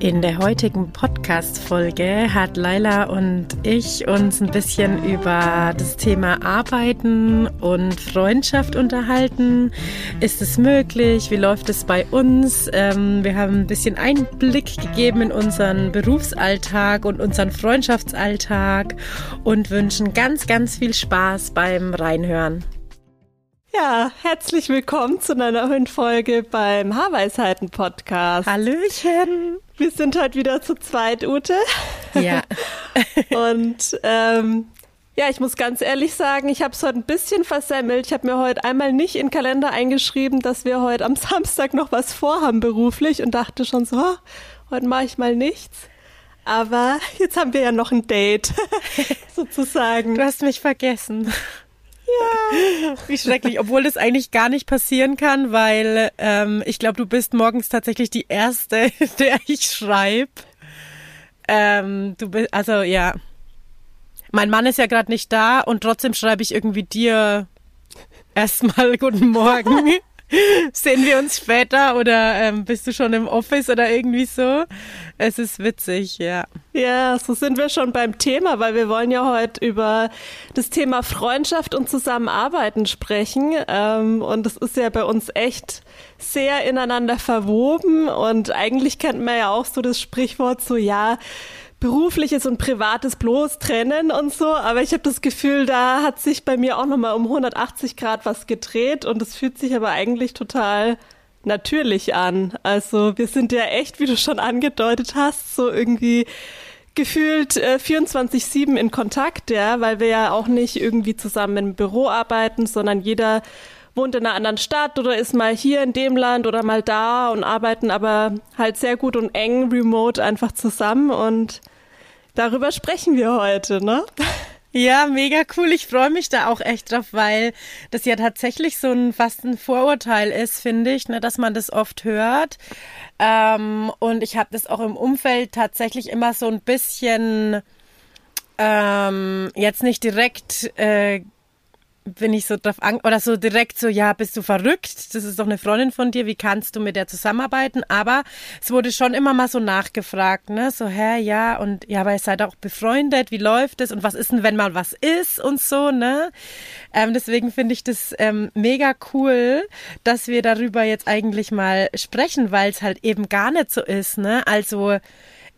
In der heutigen Podcast-Folge hat Laila und ich uns ein bisschen über das Thema Arbeiten und Freundschaft unterhalten. Ist es möglich? Wie läuft es bei uns? Ähm, wir haben ein bisschen Einblick gegeben in unseren Berufsalltag und unseren Freundschaftsalltag und wünschen ganz, ganz viel Spaß beim Reinhören. Ja, herzlich willkommen zu einer neuen Folge beim Haarweisheiten Podcast. Hallöchen. Wir sind heute wieder zu zweit, Ute. Ja. Und ähm, ja, ich muss ganz ehrlich sagen, ich habe es heute ein bisschen versemmelt. Ich habe mir heute einmal nicht in den Kalender eingeschrieben, dass wir heute am Samstag noch was vorhaben beruflich und dachte schon so, oh, heute mache ich mal nichts. Aber jetzt haben wir ja noch ein Date, sozusagen. Du hast mich vergessen. Ja. Wie schrecklich, obwohl das eigentlich gar nicht passieren kann, weil ähm, ich glaube, du bist morgens tatsächlich die Erste, der ich schreibe. Ähm, du bist, also ja. Mein Mann ist ja gerade nicht da und trotzdem schreibe ich irgendwie dir erstmal Guten Morgen. Sehen wir uns später oder ähm, bist du schon im Office oder irgendwie so? Es ist witzig, ja. Ja, so sind wir schon beim Thema, weil wir wollen ja heute über das Thema Freundschaft und Zusammenarbeiten sprechen. Ähm, und das ist ja bei uns echt sehr ineinander verwoben. Und eigentlich kennt man ja auch so das Sprichwort so, ja, berufliches und privates bloß trennen und so, aber ich habe das Gefühl, da hat sich bei mir auch nochmal um 180 Grad was gedreht und es fühlt sich aber eigentlich total natürlich an. Also wir sind ja echt, wie du schon angedeutet hast, so irgendwie gefühlt äh, 24-7 in Kontakt, ja, weil wir ja auch nicht irgendwie zusammen im Büro arbeiten, sondern jeder wohnt in einer anderen Stadt oder ist mal hier in dem Land oder mal da und arbeiten aber halt sehr gut und eng remote einfach zusammen und darüber sprechen wir heute, ne? Ja, mega cool. Ich freue mich da auch echt drauf, weil das ja tatsächlich so ein fast ein Vorurteil ist, finde ich, ne, dass man das oft hört. Ähm, und ich habe das auch im Umfeld tatsächlich immer so ein bisschen ähm, jetzt nicht direkt äh, bin ich so drauf an oder so direkt so, ja, bist du verrückt? Das ist doch eine Freundin von dir, wie kannst du mit der zusammenarbeiten? Aber es wurde schon immer mal so nachgefragt, ne? So, hä, ja, und ja, aber ihr seid auch befreundet, wie läuft es und was ist denn, wenn mal was ist und so, ne? Ähm, deswegen finde ich das ähm, mega cool, dass wir darüber jetzt eigentlich mal sprechen, weil es halt eben gar nicht so ist, ne? Also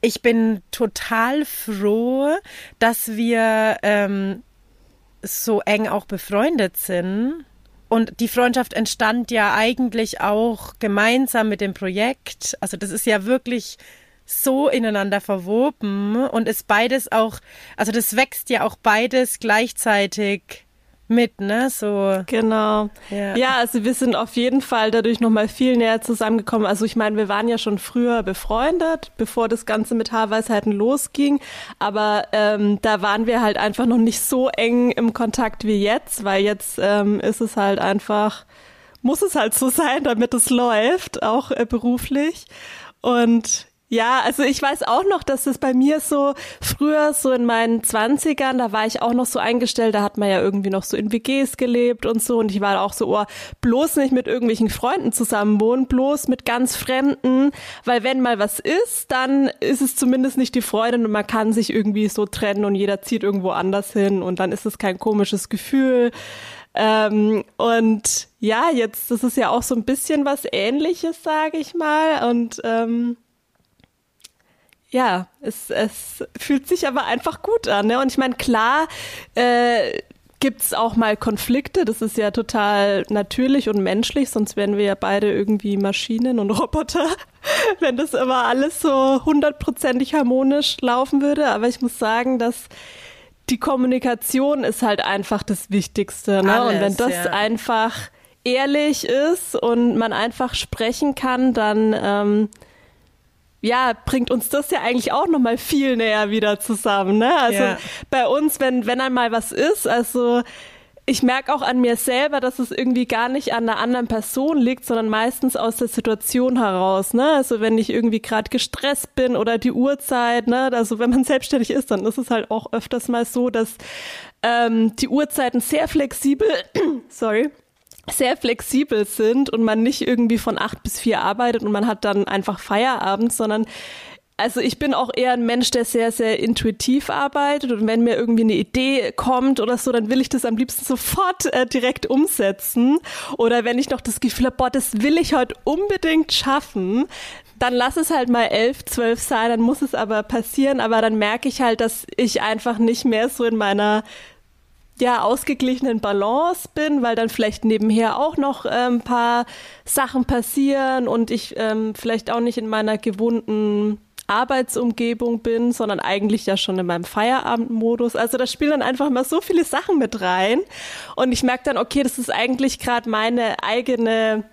ich bin total froh, dass wir ähm, so eng auch befreundet sind. Und die Freundschaft entstand ja eigentlich auch gemeinsam mit dem Projekt. Also das ist ja wirklich so ineinander verwoben und ist beides auch, also das wächst ja auch beides gleichzeitig mit, ne? So. Genau. Ja. ja, also wir sind auf jeden Fall dadurch nochmal viel näher zusammengekommen. Also ich meine, wir waren ja schon früher befreundet, bevor das Ganze mit Haarweisheiten losging. Aber ähm, da waren wir halt einfach noch nicht so eng im Kontakt wie jetzt, weil jetzt ähm, ist es halt einfach, muss es halt so sein, damit es läuft, auch äh, beruflich. Und ja, also ich weiß auch noch, dass das bei mir so früher, so in meinen Zwanzigern, da war ich auch noch so eingestellt, da hat man ja irgendwie noch so in WGs gelebt und so. Und ich war auch so, oh, bloß nicht mit irgendwelchen Freunden zusammen wohnen, bloß mit ganz Fremden, weil wenn mal was ist, dann ist es zumindest nicht die Freundin und man kann sich irgendwie so trennen und jeder zieht irgendwo anders hin und dann ist es kein komisches Gefühl. Ähm, und ja, jetzt, das ist ja auch so ein bisschen was ähnliches, sage ich mal. Und ähm, ja, es, es fühlt sich aber einfach gut an. Ne? Und ich meine, klar, äh, gibt auch mal Konflikte. Das ist ja total natürlich und menschlich, sonst wären wir ja beide irgendwie Maschinen und Roboter, wenn das immer alles so hundertprozentig harmonisch laufen würde. Aber ich muss sagen, dass die Kommunikation ist halt einfach das Wichtigste. Ne? Alles, und wenn das ja. einfach ehrlich ist und man einfach sprechen kann, dann ähm, ja, bringt uns das ja eigentlich auch nochmal viel näher wieder zusammen, ne? Also ja. bei uns, wenn, wenn einmal was ist, also ich merke auch an mir selber, dass es irgendwie gar nicht an einer anderen Person liegt, sondern meistens aus der Situation heraus. Ne? Also wenn ich irgendwie gerade gestresst bin oder die Uhrzeit, ne? also wenn man selbstständig ist, dann ist es halt auch öfters mal so, dass ähm, die Uhrzeiten sehr flexibel, sorry, sehr flexibel sind und man nicht irgendwie von acht bis vier arbeitet und man hat dann einfach Feierabend, sondern also ich bin auch eher ein Mensch, der sehr, sehr intuitiv arbeitet und wenn mir irgendwie eine Idee kommt oder so, dann will ich das am liebsten sofort äh, direkt umsetzen. Oder wenn ich noch das Gefühl habe, boah, das will ich heute unbedingt schaffen, dann lass es halt mal elf, zwölf sein, dann muss es aber passieren. Aber dann merke ich halt, dass ich einfach nicht mehr so in meiner ja, ausgeglichenen Balance bin, weil dann vielleicht nebenher auch noch ein paar Sachen passieren und ich ähm, vielleicht auch nicht in meiner gewohnten Arbeitsumgebung bin, sondern eigentlich ja schon in meinem Feierabendmodus. Also da spielen dann einfach mal so viele Sachen mit rein. Und ich merke dann, okay, das ist eigentlich gerade meine eigene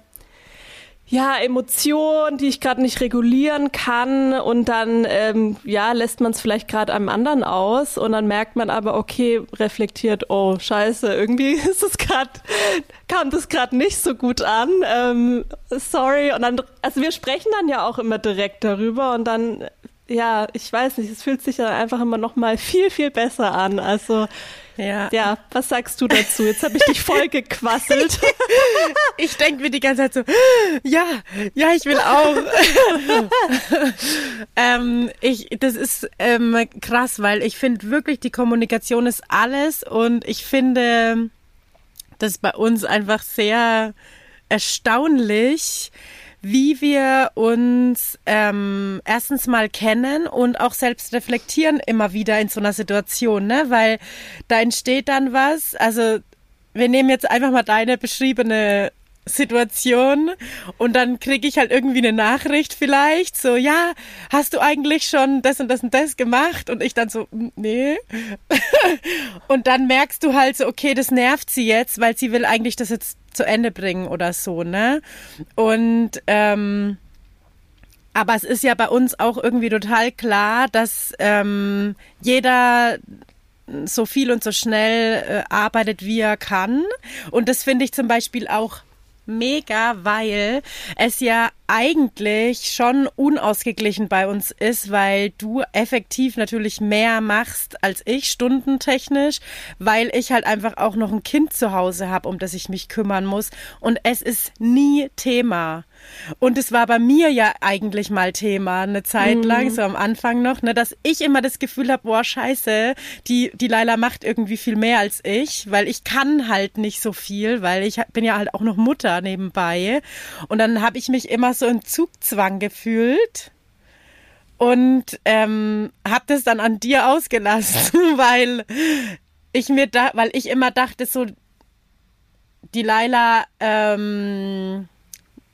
ja, Emotion, die ich gerade nicht regulieren kann und dann ähm, ja, lässt man es vielleicht gerade einem anderen aus und dann merkt man aber, okay, reflektiert, oh scheiße, irgendwie ist es gerade, kam das gerade nicht so gut an. Ähm, sorry. Und dann, also wir sprechen dann ja auch immer direkt darüber und dann, ja, ich weiß nicht, es fühlt sich dann einfach immer noch mal viel, viel besser an. Also ja. ja, was sagst du dazu? Jetzt habe ich dich voll gequasselt. ich denke mir die ganze Zeit so, ja, ja, ich will auch. ähm, ich, das ist ähm, krass, weil ich finde wirklich, die Kommunikation ist alles und ich finde das bei uns einfach sehr erstaunlich, wie wir uns ähm, erstens mal kennen und auch selbst reflektieren immer wieder in so einer Situation, ne? Weil da entsteht dann was. Also wir nehmen jetzt einfach mal deine beschriebene Situation und dann kriege ich halt irgendwie eine Nachricht vielleicht, so, ja, hast du eigentlich schon das und das und das gemacht? Und ich dann so, nee. und dann merkst du halt so, okay, das nervt sie jetzt, weil sie will eigentlich das jetzt zu Ende bringen oder so, ne? Und ähm, aber es ist ja bei uns auch irgendwie total klar, dass ähm, jeder so viel und so schnell äh, arbeitet, wie er kann. Und das finde ich zum Beispiel auch mega, weil es ja eigentlich schon unausgeglichen bei uns ist, weil du effektiv natürlich mehr machst als ich, stundentechnisch, weil ich halt einfach auch noch ein Kind zu Hause habe, um das ich mich kümmern muss. Und es ist nie Thema. Und es war bei mir ja eigentlich mal Thema, eine Zeit lang, mhm. so am Anfang noch, ne, dass ich immer das Gefühl habe, boah, scheiße, die, die Laila macht irgendwie viel mehr als ich, weil ich kann halt nicht so viel, weil ich bin ja halt auch noch Mutter nebenbei. Und dann habe ich mich immer so in Zugzwang gefühlt und ähm, habe das dann an dir ausgelassen, weil ich mir da, weil ich immer dachte so, die Laila, ähm,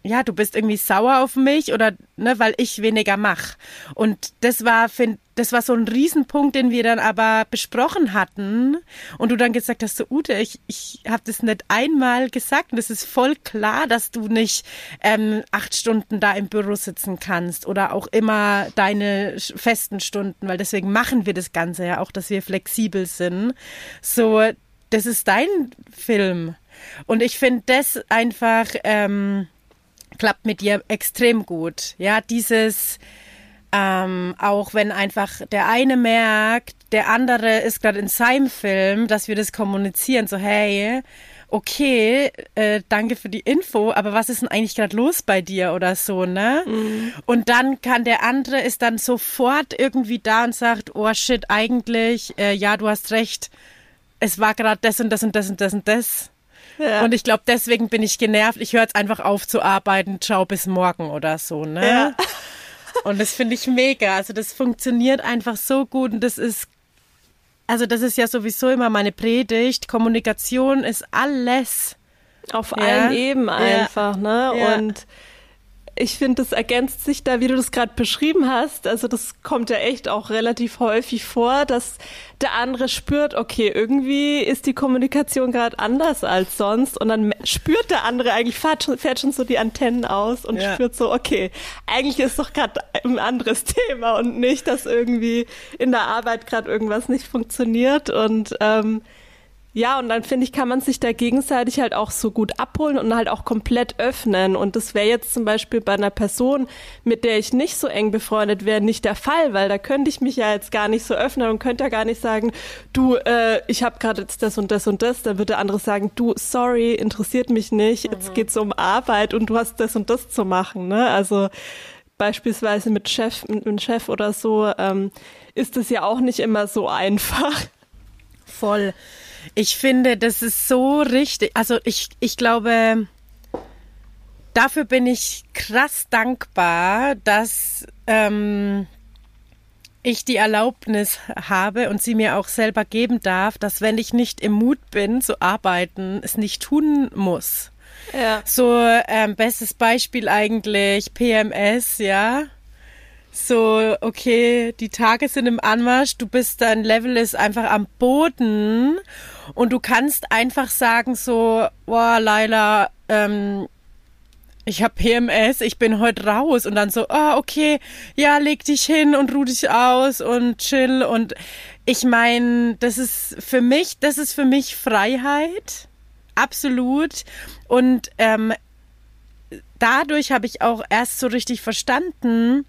ja, du bist irgendwie sauer auf mich oder ne, weil ich weniger mach. Und das war, find, das war so ein Riesenpunkt, den wir dann aber besprochen hatten. Und du dann gesagt hast, so Ute, ich, ich habe das nicht einmal gesagt. Und es ist voll klar, dass du nicht ähm, acht Stunden da im Büro sitzen kannst oder auch immer deine festen Stunden, weil deswegen machen wir das Ganze ja auch, dass wir flexibel sind. So, das ist dein Film. Und ich finde das einfach. Ähm, klappt mit dir extrem gut. Ja, dieses ähm, auch wenn einfach der eine merkt, der andere ist gerade in seinem Film, dass wir das kommunizieren, so hey, okay, äh, danke für die Info, aber was ist denn eigentlich gerade los bei dir oder so, ne? Mhm. Und dann kann der andere ist dann sofort irgendwie da und sagt, oh shit, eigentlich, äh, ja, du hast recht, es war gerade das und das und das und das und das. Ja. Und ich glaube, deswegen bin ich genervt. Ich höre jetzt einfach auf zu arbeiten. Ciao, bis morgen oder so, ne? Ja. Und das finde ich mega. Also das funktioniert einfach so gut und das ist, also das ist ja sowieso immer meine Predigt. Kommunikation ist alles. Auf ja. allen Ebenen einfach, ne? Und ich finde, das ergänzt sich da, wie du das gerade beschrieben hast. Also das kommt ja echt auch relativ häufig vor, dass der andere spürt, okay, irgendwie ist die Kommunikation gerade anders als sonst und dann spürt der andere eigentlich, fährt schon, fährt schon so die Antennen aus und ja. spürt so, okay, eigentlich ist doch gerade ein anderes Thema und nicht, dass irgendwie in der Arbeit gerade irgendwas nicht funktioniert und ähm, ja, und dann finde ich, kann man sich da gegenseitig halt auch so gut abholen und halt auch komplett öffnen. Und das wäre jetzt zum Beispiel bei einer Person, mit der ich nicht so eng befreundet wäre, nicht der Fall, weil da könnte ich mich ja jetzt gar nicht so öffnen und könnte ja gar nicht sagen, du, äh, ich habe gerade jetzt das und das und das. Dann würde der andere sagen, du, sorry, interessiert mich nicht. Jetzt mhm. geht's um Arbeit und du hast das und das zu machen. Ne? Also beispielsweise mit Chef, mit einem Chef oder so, ähm, ist es ja auch nicht immer so einfach. Voll. Ich finde, das ist so richtig. Also ich, ich glaube, dafür bin ich krass dankbar, dass ähm, ich die Erlaubnis habe und sie mir auch selber geben darf, dass wenn ich nicht im Mut bin zu arbeiten, es nicht tun muss. Ja. So ähm, bestes Beispiel eigentlich PMS, ja so, okay, die Tage sind im Anmarsch, du bist, dein Level ist einfach am Boden und du kannst einfach sagen so, boah, Laila, ähm, ich habe PMS, ich bin heute raus und dann so, ah, oh, okay, ja, leg dich hin und ruh dich aus und chill und ich meine, das ist für mich, das ist für mich Freiheit, absolut und ähm, dadurch habe ich auch erst so richtig verstanden,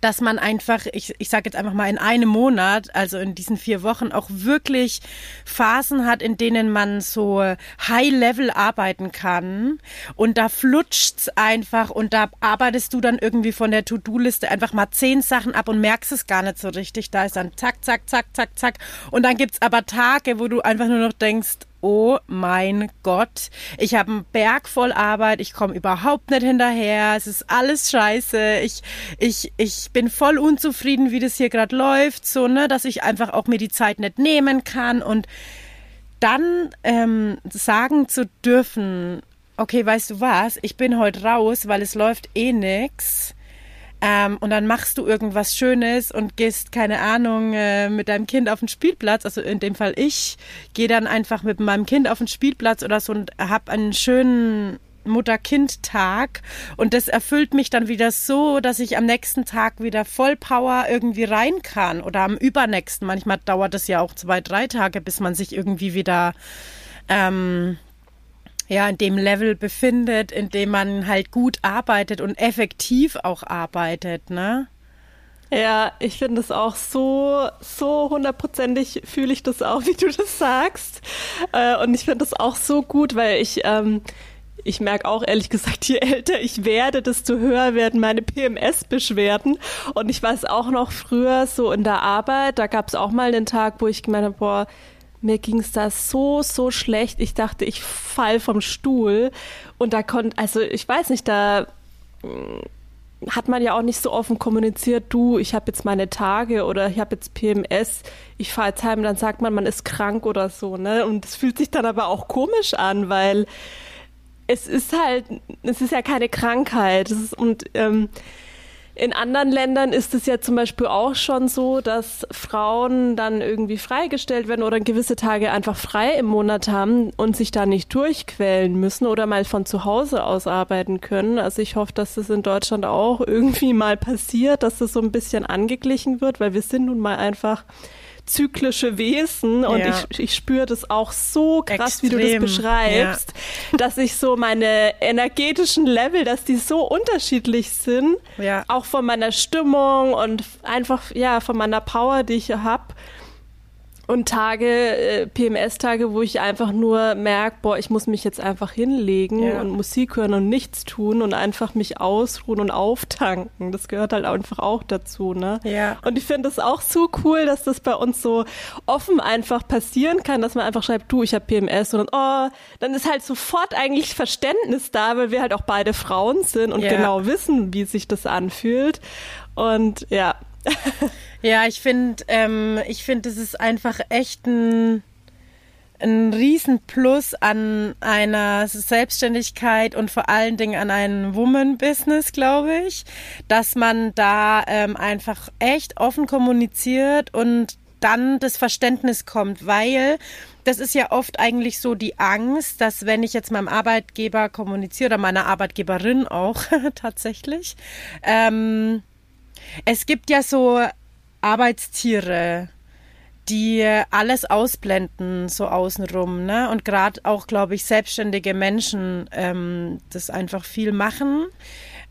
dass man einfach, ich, ich sage jetzt einfach mal in einem Monat, also in diesen vier Wochen, auch wirklich Phasen hat, in denen man so High-Level arbeiten kann. Und da flutscht's einfach und da arbeitest du dann irgendwie von der To-Do-Liste einfach mal zehn Sachen ab und merkst es gar nicht so richtig. Da ist dann zack, zack, zack, zack, zack. Und dann gibt's aber Tage, wo du einfach nur noch denkst, oh mein Gott, ich habe einen Berg voll Arbeit, ich komme überhaupt nicht hinterher, es ist alles scheiße, ich, ich, ich bin voll unzufrieden, wie das hier gerade läuft, so, ne, dass ich einfach auch mir die Zeit nicht nehmen kann. Und dann ähm, sagen zu dürfen, okay, weißt du was, ich bin heute raus, weil es läuft eh nix ähm, und dann machst du irgendwas Schönes und gehst, keine Ahnung, äh, mit deinem Kind auf den Spielplatz. Also in dem Fall ich gehe dann einfach mit meinem Kind auf den Spielplatz oder so und hab einen schönen Mutter-Kind-Tag und das erfüllt mich dann wieder so, dass ich am nächsten Tag wieder voll Power irgendwie rein kann oder am übernächsten. Manchmal dauert es ja auch zwei, drei Tage, bis man sich irgendwie wieder ähm, ja, in dem Level befindet, in dem man halt gut arbeitet und effektiv auch arbeitet, ne? Ja, ich finde es auch so, so hundertprozentig fühle ich das auch, wie du das sagst. Äh, und ich finde das auch so gut, weil ich, ähm, ich merke auch ehrlich gesagt, je älter ich werde, desto höher werden meine PMS-Beschwerden. Und ich weiß auch noch früher so in der Arbeit, da gab es auch mal einen Tag, wo ich gemeint habe, boah, mir ging es da so, so schlecht. Ich dachte, ich fall vom Stuhl. Und da konnte, also ich weiß nicht, da mm, hat man ja auch nicht so offen kommuniziert, du, ich habe jetzt meine Tage oder ich habe jetzt PMS, ich fahre jetzt heim, dann sagt man, man ist krank oder so, ne? Und es fühlt sich dann aber auch komisch an, weil es ist halt, es ist ja keine Krankheit. Ist, und ähm, in anderen Ländern ist es ja zum Beispiel auch schon so, dass Frauen dann irgendwie freigestellt werden oder gewisse Tage einfach frei im Monat haben und sich da nicht durchquälen müssen oder mal von zu Hause aus arbeiten können. Also ich hoffe, dass das in Deutschland auch irgendwie mal passiert, dass das so ein bisschen angeglichen wird, weil wir sind nun mal einfach zyklische Wesen und ja. ich, ich spüre das auch so krass, Extrem. wie du das beschreibst, ja. dass ich so meine energetischen Level, dass die so unterschiedlich sind, ja. auch von meiner Stimmung und einfach ja von meiner Power, die ich habe und Tage, äh, PMS-Tage, wo ich einfach nur merke, boah, ich muss mich jetzt einfach hinlegen ja. und Musik hören und nichts tun und einfach mich ausruhen und auftanken. Das gehört halt einfach auch dazu, ne? Ja. Und ich finde es auch so cool, dass das bei uns so offen einfach passieren kann, dass man einfach schreibt, du, ich habe PMS und oh, dann ist halt sofort eigentlich Verständnis da, weil wir halt auch beide Frauen sind und ja. genau wissen, wie sich das anfühlt. Und ja, ja, ich finde, ähm, ich finde, es ist einfach echt ein ein Riesenplus an einer Selbstständigkeit und vor allen Dingen an einem Woman-Business, glaube ich, dass man da ähm, einfach echt offen kommuniziert und dann das Verständnis kommt, weil das ist ja oft eigentlich so die Angst, dass wenn ich jetzt meinem Arbeitgeber kommuniziere oder meiner Arbeitgeberin auch tatsächlich, ähm, es gibt ja so Arbeitstiere, die alles ausblenden, so außenrum, ne? Und gerade auch, glaube ich, selbstständige Menschen ähm, das einfach viel machen.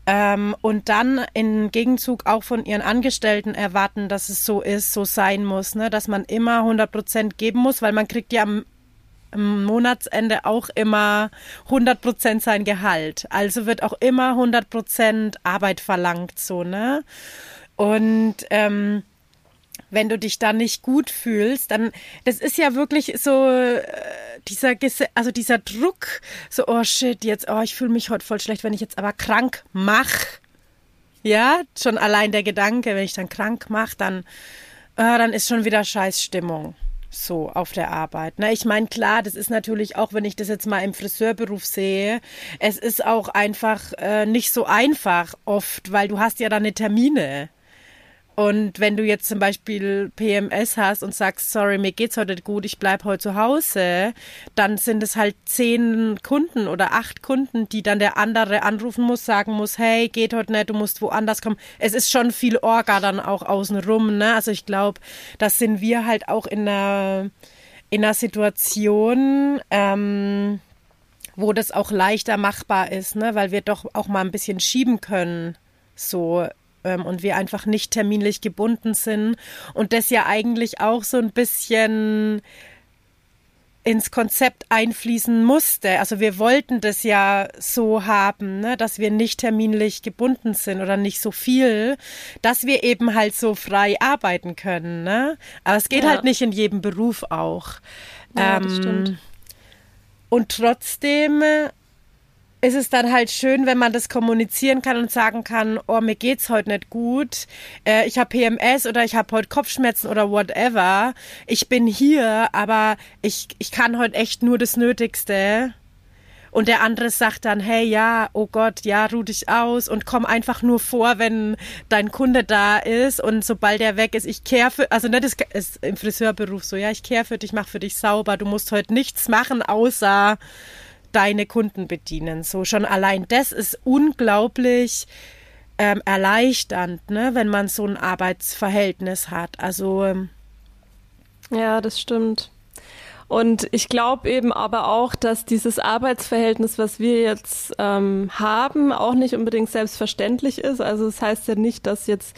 Ähm, und dann im Gegenzug auch von ihren Angestellten erwarten, dass es so ist, so sein muss, ne? Dass man immer 100 Prozent geben muss, weil man kriegt ja am Monatsende auch immer 100 Prozent sein Gehalt. Also wird auch immer 100 Prozent Arbeit verlangt, so, ne? Und ähm, wenn du dich da nicht gut fühlst, dann, das ist ja wirklich so äh, dieser, also dieser Druck, so, oh shit, jetzt, oh, ich fühle mich heute voll schlecht, wenn ich jetzt aber krank mach. Ja, schon allein der Gedanke, wenn ich dann krank mach, dann, äh, dann ist schon wieder Scheißstimmung so auf der Arbeit. Na, ich meine, klar, das ist natürlich auch, wenn ich das jetzt mal im Friseurberuf sehe, es ist auch einfach äh, nicht so einfach oft, weil du hast ja dann eine Termine. Und wenn du jetzt zum Beispiel PMS hast und sagst, sorry, mir geht's heute gut, ich bleib heute zu Hause, dann sind es halt zehn Kunden oder acht Kunden, die dann der andere anrufen muss, sagen muss, hey, geht heute nicht, du musst woanders kommen. Es ist schon viel Orga dann auch außenrum, ne? Also ich glaube, das sind wir halt auch in einer, in einer Situation, ähm, wo das auch leichter machbar ist, ne? Weil wir doch auch mal ein bisschen schieben können. So, ähm, und wir einfach nicht terminlich gebunden sind und das ja eigentlich auch so ein bisschen ins Konzept einfließen musste. Also wir wollten das ja so haben, ne, dass wir nicht terminlich gebunden sind oder nicht so viel, dass wir eben halt so frei arbeiten können. Ne? Aber es geht ja. halt nicht in jedem Beruf auch. Ja, das ähm, stimmt. Und trotzdem ist es dann halt schön, wenn man das kommunizieren kann und sagen kann, oh, mir geht's heute nicht gut, äh, ich habe PMS oder ich habe heute Kopfschmerzen oder whatever. Ich bin hier, aber ich, ich kann heute echt nur das Nötigste. Und der andere sagt dann, hey, ja, oh Gott, ja, ruh dich aus und komm einfach nur vor, wenn dein Kunde da ist und sobald er weg ist, ich kehre für, also nicht, das ist im Friseurberuf so, ja, ich kehre für dich, mach für dich sauber, du musst heute nichts machen, außer deine Kunden bedienen. So schon allein das ist unglaublich ähm, erleichternd, ne, wenn man so ein Arbeitsverhältnis hat. Also ähm, ja, das stimmt. Und ich glaube eben aber auch, dass dieses Arbeitsverhältnis, was wir jetzt ähm, haben, auch nicht unbedingt selbstverständlich ist. Also es das heißt ja nicht, dass jetzt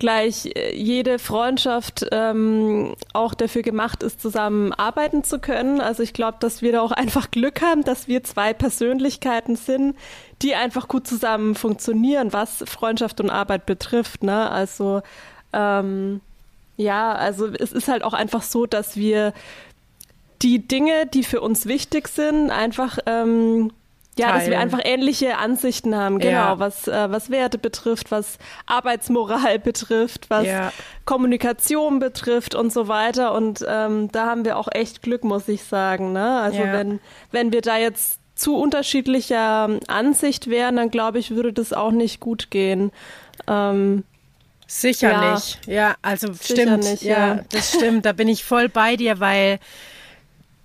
gleich äh, jede Freundschaft ähm, auch dafür gemacht ist, zusammen arbeiten zu können. Also ich glaube, dass wir da auch einfach Glück haben, dass wir zwei Persönlichkeiten sind, die einfach gut zusammen funktionieren, was Freundschaft und Arbeit betrifft. Ne? Also ähm, ja, also es ist halt auch einfach so, dass wir die Dinge, die für uns wichtig sind, einfach ähm, ja, teilen. dass wir einfach ähnliche Ansichten haben, genau, ja. was, äh, was Werte betrifft, was Arbeitsmoral betrifft, was ja. Kommunikation betrifft und so weiter. Und ähm, da haben wir auch echt Glück, muss ich sagen. Ne? Also ja. wenn, wenn wir da jetzt zu unterschiedlicher Ansicht wären, dann glaube ich, würde das auch nicht gut gehen. Ähm, Sicher nicht. Ja, also stimmt. Nicht, ja, das stimmt. Da bin ich voll bei dir, weil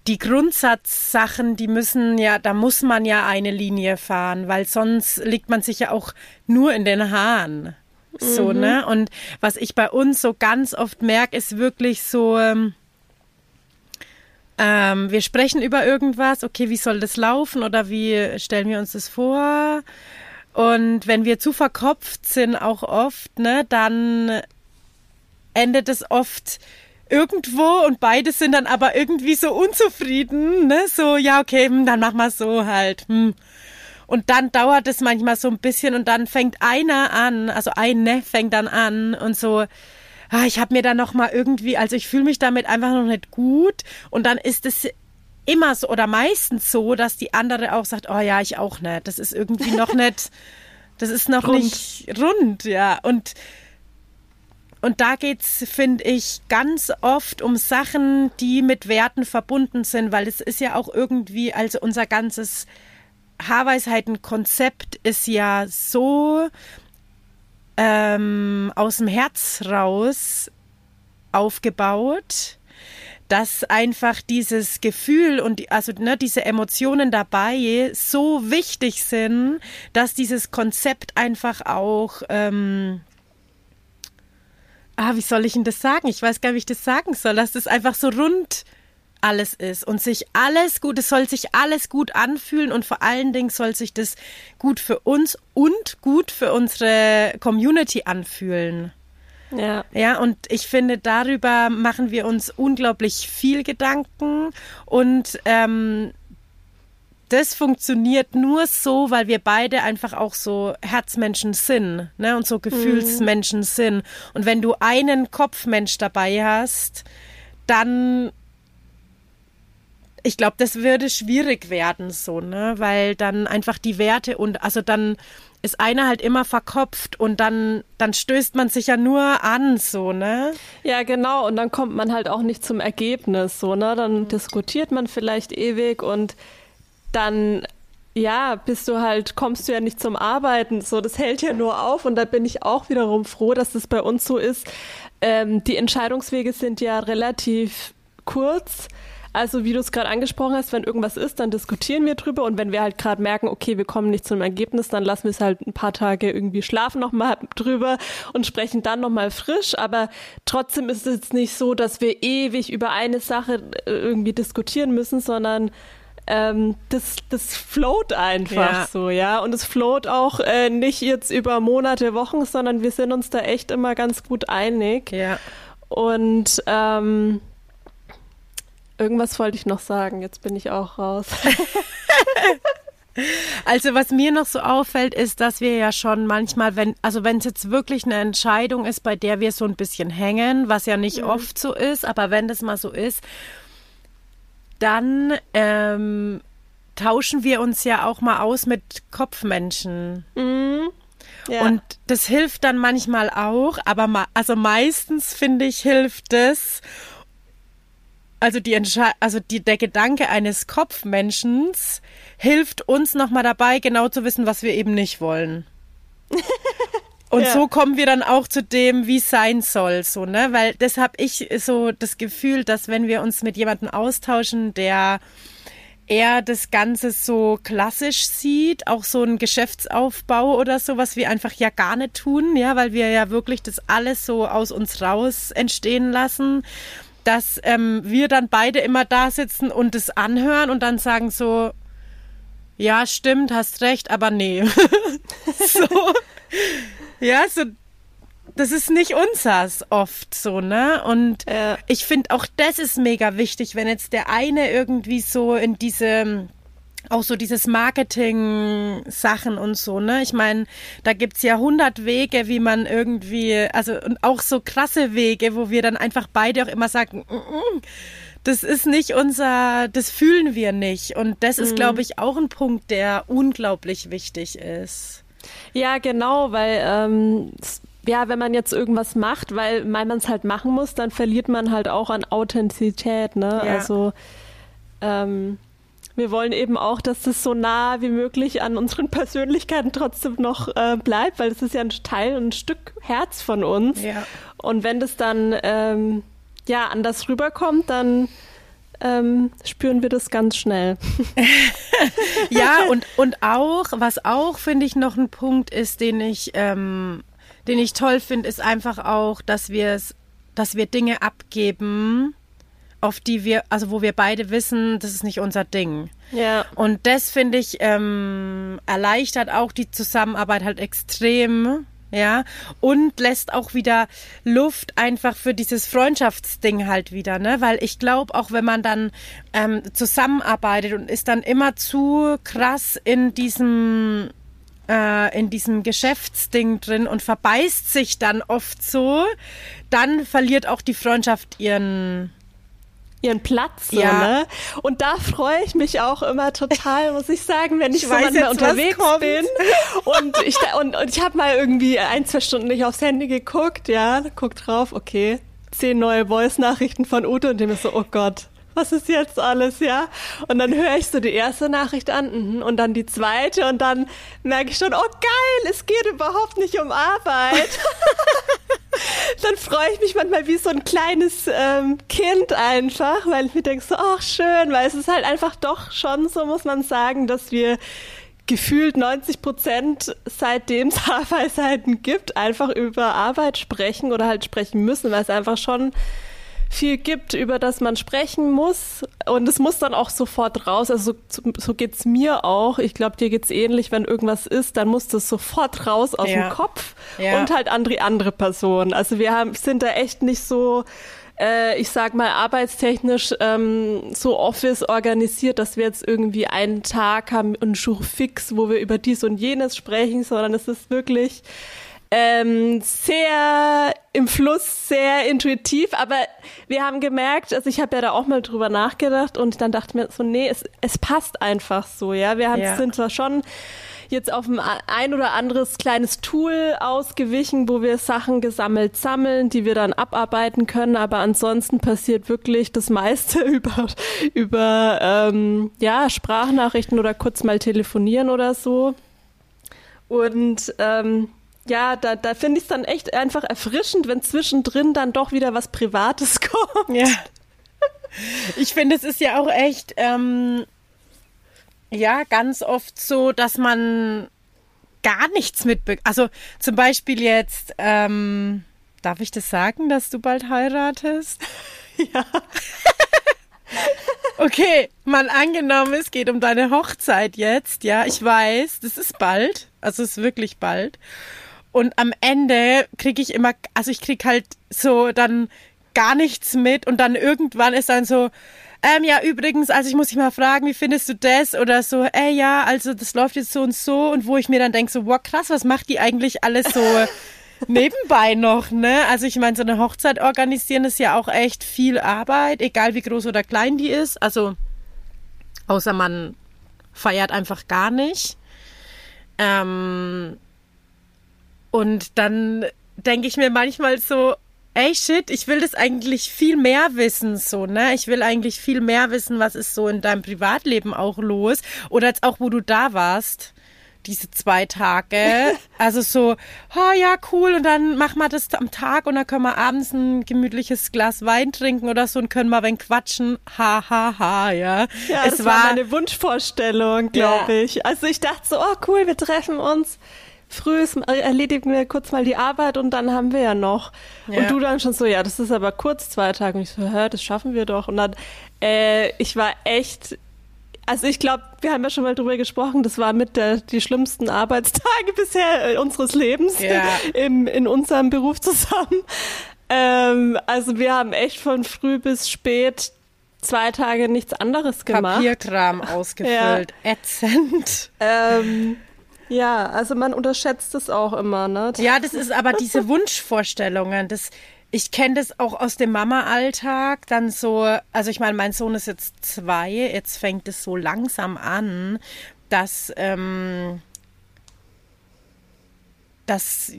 die Grundsatzsachen, die müssen ja, da muss man ja eine Linie fahren, weil sonst liegt man sich ja auch nur in den Haaren. So, mhm. ne? Und was ich bei uns so ganz oft merke, ist wirklich so, ähm, ähm, wir sprechen über irgendwas, okay, wie soll das laufen oder wie stellen wir uns das vor? Und wenn wir zu verkopft sind, auch oft, ne, dann endet es oft irgendwo und beide sind dann aber irgendwie so unzufrieden, ne? So, ja, okay, hm, dann machen wir so halt. Hm. Und dann dauert es manchmal so ein bisschen und dann fängt einer an, also eine fängt dann an und so, ah, ich habe mir dann noch mal irgendwie, also ich fühle mich damit einfach noch nicht gut und dann ist es immer so oder meistens so, dass die andere auch sagt, oh ja, ich auch nicht. Das ist irgendwie noch nicht, das ist noch rund. nicht rund, ja. Und und da geht's, finde ich, ganz oft um Sachen, die mit Werten verbunden sind, weil es ist ja auch irgendwie, also unser ganzes Haarweisheiten-Konzept ist ja so ähm, aus dem Herz raus aufgebaut, dass einfach dieses Gefühl und die, also ne, diese Emotionen dabei so wichtig sind, dass dieses Konzept einfach auch ähm, ah, wie soll ich denn das sagen? Ich weiß gar nicht, wie ich das sagen soll, dass das einfach so rund alles ist und sich alles gut, es soll sich alles gut anfühlen und vor allen Dingen soll sich das gut für uns und gut für unsere Community anfühlen. Ja. Ja, und ich finde, darüber machen wir uns unglaublich viel Gedanken und ähm, das funktioniert nur so, weil wir beide einfach auch so Herzmenschen sind ne, und so Gefühlsmenschen mhm. sind. Und wenn du einen Kopfmensch dabei hast, dann ich glaube, das würde schwierig werden, so, ne? Weil dann einfach die Werte und also dann ist einer halt immer verkopft und dann, dann stößt man sich ja nur an, so, ne? Ja, genau. Und dann kommt man halt auch nicht zum Ergebnis, so, ne? Dann mhm. diskutiert man vielleicht ewig und dann ja, bist du halt, kommst du ja nicht zum Arbeiten. So, das hält ja nur auf und da bin ich auch wiederum froh, dass das bei uns so ist. Ähm, die Entscheidungswege sind ja relativ kurz. Also wie du es gerade angesprochen hast, wenn irgendwas ist, dann diskutieren wir drüber und wenn wir halt gerade merken, okay, wir kommen nicht zum Ergebnis, dann lassen wir es halt ein paar Tage irgendwie schlafen nochmal drüber und sprechen dann nochmal frisch. Aber trotzdem ist es nicht so, dass wir ewig über eine Sache äh, irgendwie diskutieren müssen, sondern ähm, das, das float einfach ja. so, ja. Und es float auch äh, nicht jetzt über Monate, Wochen, sondern wir sind uns da echt immer ganz gut einig. Ja. Und ähm, irgendwas wollte ich noch sagen, jetzt bin ich auch raus. Also was mir noch so auffällt, ist, dass wir ja schon manchmal, wenn, also wenn es jetzt wirklich eine Entscheidung ist, bei der wir so ein bisschen hängen, was ja nicht mhm. oft so ist, aber wenn das mal so ist, dann ähm, tauschen wir uns ja auch mal aus mit Kopfmenschen. Mhm. Ja. Und das hilft dann manchmal auch, aber ma also meistens finde ich hilft es. Also die Entsche also die, der Gedanke eines Kopfmenschens hilft uns nochmal dabei, genau zu wissen, was wir eben nicht wollen. Und ja. so kommen wir dann auch zu dem, wie es sein soll, so, ne? Weil das habe ich so das Gefühl, dass wenn wir uns mit jemandem austauschen, der eher das Ganze so klassisch sieht, auch so ein Geschäftsaufbau oder so, was wir einfach ja gar nicht tun, ja, weil wir ja wirklich das alles so aus uns raus entstehen lassen, dass ähm, wir dann beide immer da sitzen und es anhören und dann sagen so, ja, stimmt, hast recht, aber nee. so. Ja, so, das ist nicht unsers oft so, ne? Und ja. ich finde auch das ist mega wichtig, wenn jetzt der eine irgendwie so in diese auch so dieses Marketing-Sachen und so, ne? Ich meine, da gibt's ja hundert Wege, wie man irgendwie, also und auch so krasse Wege, wo wir dann einfach beide auch immer sagen, mm -mm, das ist nicht unser, das fühlen wir nicht. Und das ist, mhm. glaube ich, auch ein Punkt, der unglaublich wichtig ist. Ja, genau, weil ähm, ja, wenn man jetzt irgendwas macht, weil, man es halt machen muss, dann verliert man halt auch an Authentizität, ne? Ja. Also ähm, wir wollen eben auch, dass das so nah wie möglich an unseren Persönlichkeiten trotzdem noch äh, bleibt, weil das ist ja ein Teil, ein Stück Herz von uns. Ja. Und wenn das dann ähm, ja anders rüberkommt, dann ähm, spüren wir das ganz schnell. ja, und, und auch, was auch, finde ich, noch ein Punkt ist, den ich, ähm, den ich toll finde, ist einfach auch, dass wir es, dass wir Dinge abgeben, auf die wir, also wo wir beide wissen, das ist nicht unser Ding. Ja. Und das finde ich ähm, erleichtert auch die Zusammenarbeit halt extrem ja, und lässt auch wieder Luft einfach für dieses Freundschaftsding halt wieder, ne, weil ich glaube, auch wenn man dann ähm, zusammenarbeitet und ist dann immer zu krass in diesem äh, in diesem Geschäftsding drin und verbeißt sich dann oft so, dann verliert auch die Freundschaft ihren ihren Platz. So, ja. ne? Und da freue ich mich auch immer total, muss ich sagen, wenn ich, ich so manchmal unterwegs bin. Und ich, und, und ich habe mal irgendwie ein, zwei Stunden nicht aufs Handy geguckt, ja, guck drauf, okay, zehn neue Voice-Nachrichten von Ute und dem ist so, oh Gott, was ist jetzt alles, ja? Und dann höre ich so die erste Nachricht an mhm, und dann die zweite und dann merke ich schon, oh geil, es geht überhaupt nicht um Arbeit. dann freue ich mich manchmal wie so ein kleines ähm, Kind einfach, weil ich mir denke so, ach schön, weil es ist halt einfach doch schon, so muss man sagen, dass wir gefühlt 90 Prozent, seitdem es Haarweisheiten gibt, einfach über Arbeit sprechen oder halt sprechen müssen, weil es einfach schon viel gibt, über das man sprechen muss. Und es muss dann auch sofort raus. Also so, so geht's mir auch. Ich glaube, dir geht's ähnlich, wenn irgendwas ist, dann muss das sofort raus aus ja. dem Kopf ja. und halt andere andere Personen. Also wir haben, sind da echt nicht so äh, ich sag mal, arbeitstechnisch ähm, so Office organisiert, dass wir jetzt irgendwie einen Tag haben, einen Jour fix, wo wir über dies und jenes sprechen, sondern es ist wirklich ähm, sehr im Fluss, sehr intuitiv, aber wir haben gemerkt, also ich habe ja da auch mal drüber nachgedacht und dann dachte mir so, nee, es, es passt einfach so, ja. Wir haben, ja. sind zwar schon jetzt auf ein, ein oder anderes kleines Tool ausgewichen, wo wir Sachen gesammelt sammeln, die wir dann abarbeiten können, aber ansonsten passiert wirklich das meiste über, über ähm, ja, Sprachnachrichten oder kurz mal telefonieren oder so. Und ähm, ja, da, da finde ich es dann echt einfach erfrischend, wenn zwischendrin dann doch wieder was Privates kommt. Ja. Ich finde, es ist ja auch echt, ähm, ja, ganz oft so, dass man gar nichts mitbekommt. Also zum Beispiel jetzt, ähm, darf ich das sagen, dass du bald heiratest? ja. okay, mal angenommen, es geht um deine Hochzeit jetzt. Ja, ich weiß, das ist bald. Also es ist wirklich bald. Und am Ende kriege ich immer, also ich kriege halt so dann gar nichts mit und dann irgendwann ist dann so, ähm, ja, übrigens, also ich muss dich mal fragen, wie findest du das? Oder so, ey, ja, also das läuft jetzt so und so. Und wo ich mir dann denke, so, wow, krass, was macht die eigentlich alles so nebenbei noch, ne? Also ich meine, so eine Hochzeit organisieren ist ja auch echt viel Arbeit, egal wie groß oder klein die ist. Also, außer man feiert einfach gar nicht. Ähm, und dann denke ich mir manchmal so, ey shit, ich will das eigentlich viel mehr wissen, so, ne? Ich will eigentlich viel mehr wissen, was ist so in deinem Privatleben auch los. Oder jetzt auch, wo du da warst, diese zwei Tage. Also so, oh ja, cool, und dann machen wir das am Tag und dann können wir abends ein gemütliches Glas Wein trinken oder so und können mal wenn quatschen. Ha, ha, ha, ja. Ja, es war, war meine Wunschvorstellung, glaube ja. ich. Also ich dachte so, oh cool, wir treffen uns früh erledigen wir kurz mal die Arbeit und dann haben wir ja noch. Ja. Und du dann schon so, ja, das ist aber kurz zwei Tage. Und ich so, hä, das schaffen wir doch. Und dann, äh, ich war echt, also ich glaube, wir haben ja schon mal drüber gesprochen, das war mit der die schlimmsten Arbeitstage bisher äh, unseres Lebens ja. im, in unserem Beruf zusammen. Ähm, also wir haben echt von früh bis spät zwei Tage nichts anderes gemacht. Papierkram ausgefüllt, ja. ätzend. Ähm, ja, also man unterschätzt es auch immer, ne? Ja, das ist aber diese Wunschvorstellungen, das ich kenne das auch aus dem Mama-Alltag, dann so, also ich meine, mein Sohn ist jetzt zwei, jetzt fängt es so langsam an, dass, ähm, dass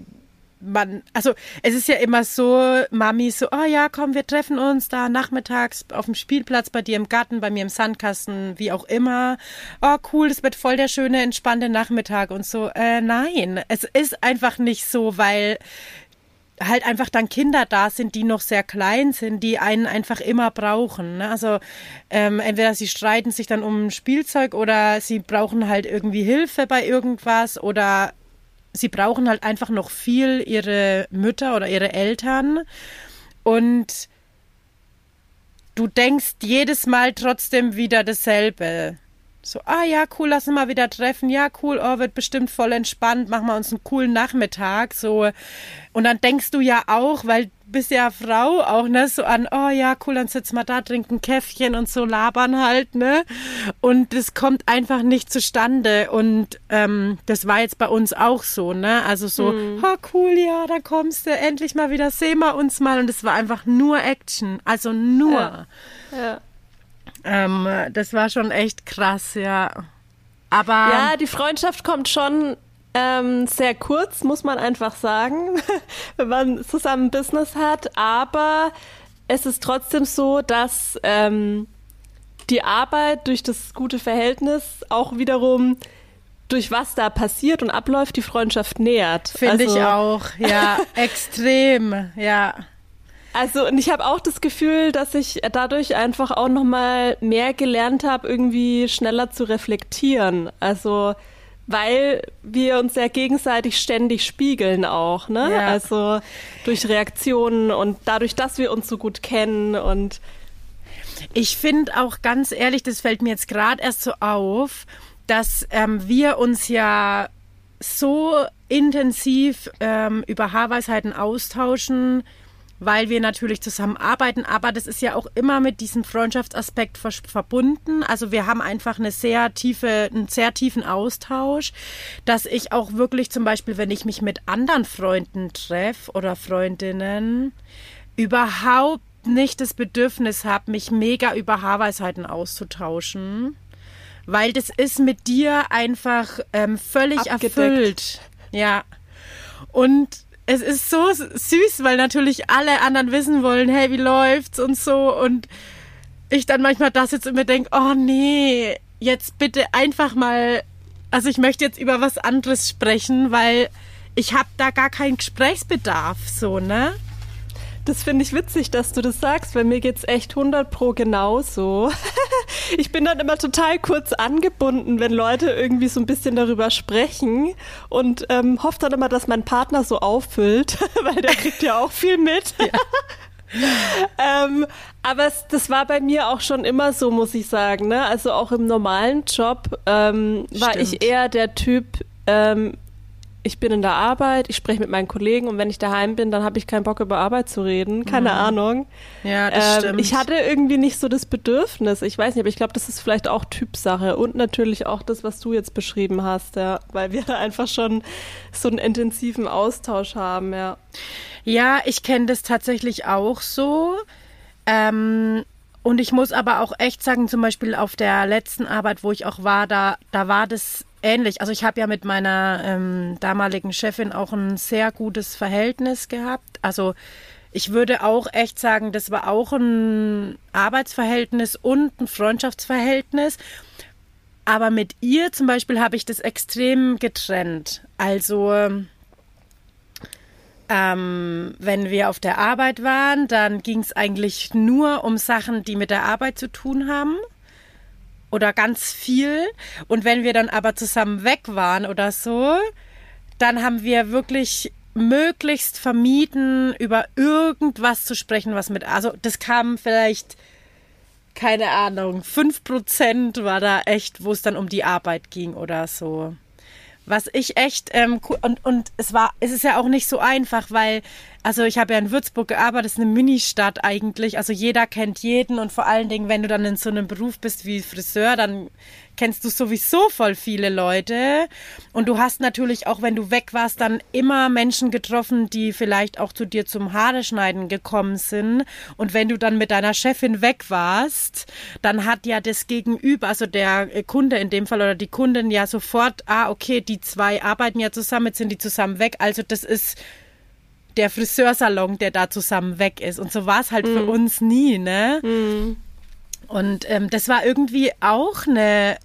man, also es ist ja immer so, Mami so, oh ja, komm, wir treffen uns da nachmittags auf dem Spielplatz bei dir im Garten, bei mir im Sandkasten, wie auch immer. Oh cool, das wird voll der schöne, entspannte Nachmittag und so. Äh, nein, es ist einfach nicht so, weil halt einfach dann Kinder da sind, die noch sehr klein sind, die einen einfach immer brauchen. Ne? Also ähm, entweder sie streiten sich dann um Spielzeug oder sie brauchen halt irgendwie Hilfe bei irgendwas oder sie brauchen halt einfach noch viel ihre Mütter oder ihre Eltern. Und du denkst jedes Mal trotzdem wieder dasselbe. So, ah ja, cool, lass uns mal wieder treffen. Ja, cool, oh, wird bestimmt voll entspannt, machen wir uns einen coolen Nachmittag. So. Und dann denkst du ja auch, weil bist ja Frau auch, ne, so an, oh ja, cool, dann sitzen wir da, trinken Käffchen und so labern halt, ne? Und das kommt einfach nicht zustande. Und ähm, das war jetzt bei uns auch so, ne? Also so, mhm. oh cool, ja, da kommst du, endlich mal wieder, sehen wir uns mal. Und es war einfach nur Action. Also nur. Ja. ja. Ähm, das war schon echt krass, ja. Aber. Ja, die Freundschaft kommt schon ähm, sehr kurz, muss man einfach sagen, wenn man zusammen Business hat. Aber es ist trotzdem so, dass ähm, die Arbeit durch das gute Verhältnis auch wiederum durch was da passiert und abläuft, die Freundschaft nähert. Finde also, ich auch, ja, extrem, ja. Also und ich habe auch das Gefühl, dass ich dadurch einfach auch noch mal mehr gelernt habe, irgendwie schneller zu reflektieren. Also weil wir uns ja gegenseitig ständig spiegeln auch, ne? Ja. Also durch Reaktionen und dadurch, dass wir uns so gut kennen und ich finde auch ganz ehrlich, das fällt mir jetzt gerade erst so auf, dass ähm, wir uns ja so intensiv ähm, über Haarweisheiten austauschen, weil wir natürlich zusammenarbeiten, aber das ist ja auch immer mit diesem Freundschaftsaspekt verbunden. Also wir haben einfach eine sehr tiefe, einen sehr tiefen Austausch, dass ich auch wirklich zum Beispiel, wenn ich mich mit anderen Freunden treffe oder Freundinnen, überhaupt nicht das Bedürfnis habe, mich mega über Haarweisheiten auszutauschen, weil das ist mit dir einfach ähm, völlig Abgedeckt. erfüllt. Ja. Und es ist so süß, weil natürlich alle anderen wissen wollen, hey, wie läuft's und so. Und ich dann manchmal das jetzt und mir denke, oh nee, jetzt bitte einfach mal, also ich möchte jetzt über was anderes sprechen, weil ich habe da gar keinen Gesprächsbedarf, so, ne? Das finde ich witzig, dass du das sagst, weil mir geht's echt 100 pro genauso. ich bin dann immer total kurz angebunden, wenn Leute irgendwie so ein bisschen darüber sprechen und ähm, hoffe dann immer, dass mein Partner so auffüllt, weil der kriegt ja auch viel mit. ähm, aber es, das war bei mir auch schon immer so, muss ich sagen. Ne? Also auch im normalen Job ähm, war ich eher der Typ, ähm, ich bin in der Arbeit, ich spreche mit meinen Kollegen und wenn ich daheim bin, dann habe ich keinen Bock über Arbeit zu reden. Keine mhm. Ahnung. Ja, das ähm, stimmt. Ich hatte irgendwie nicht so das Bedürfnis. Ich weiß nicht, aber ich glaube, das ist vielleicht auch Typsache und natürlich auch das, was du jetzt beschrieben hast, ja, weil wir da einfach schon so einen intensiven Austausch haben, ja. Ja, ich kenne das tatsächlich auch so. Ähm, und ich muss aber auch echt sagen, zum Beispiel auf der letzten Arbeit, wo ich auch war, da, da war das ähnlich. Also ich habe ja mit meiner ähm, damaligen Chefin auch ein sehr gutes Verhältnis gehabt. Also ich würde auch echt sagen, das war auch ein Arbeitsverhältnis und ein Freundschaftsverhältnis. Aber mit ihr zum Beispiel habe ich das extrem getrennt. Also ähm, wenn wir auf der Arbeit waren, dann ging es eigentlich nur um Sachen, die mit der Arbeit zu tun haben oder ganz viel. Und wenn wir dann aber zusammen weg waren oder so, dann haben wir wirklich möglichst vermieden, über irgendwas zu sprechen, was mit, also das kam vielleicht, keine Ahnung, fünf Prozent war da echt, wo es dann um die Arbeit ging oder so. Was ich echt ähm, und und es war es ist ja auch nicht so einfach, weil also ich habe ja in Würzburg gearbeitet, das ist eine Ministadt eigentlich, also jeder kennt jeden und vor allen Dingen, wenn du dann in so einem Beruf bist wie Friseur, dann kennst du sowieso voll viele Leute. Und du hast natürlich auch, wenn du weg warst, dann immer Menschen getroffen, die vielleicht auch zu dir zum Haare schneiden gekommen sind. Und wenn du dann mit deiner Chefin weg warst, dann hat ja das Gegenüber, also der Kunde in dem Fall oder die Kundin ja sofort, ah, okay, die zwei arbeiten ja zusammen, jetzt sind die zusammen weg. Also das ist der Friseursalon, der da zusammen weg ist. Und so war es halt mm. für mhm. uns nie, ne? Mm. Und ähm, das war irgendwie auch eine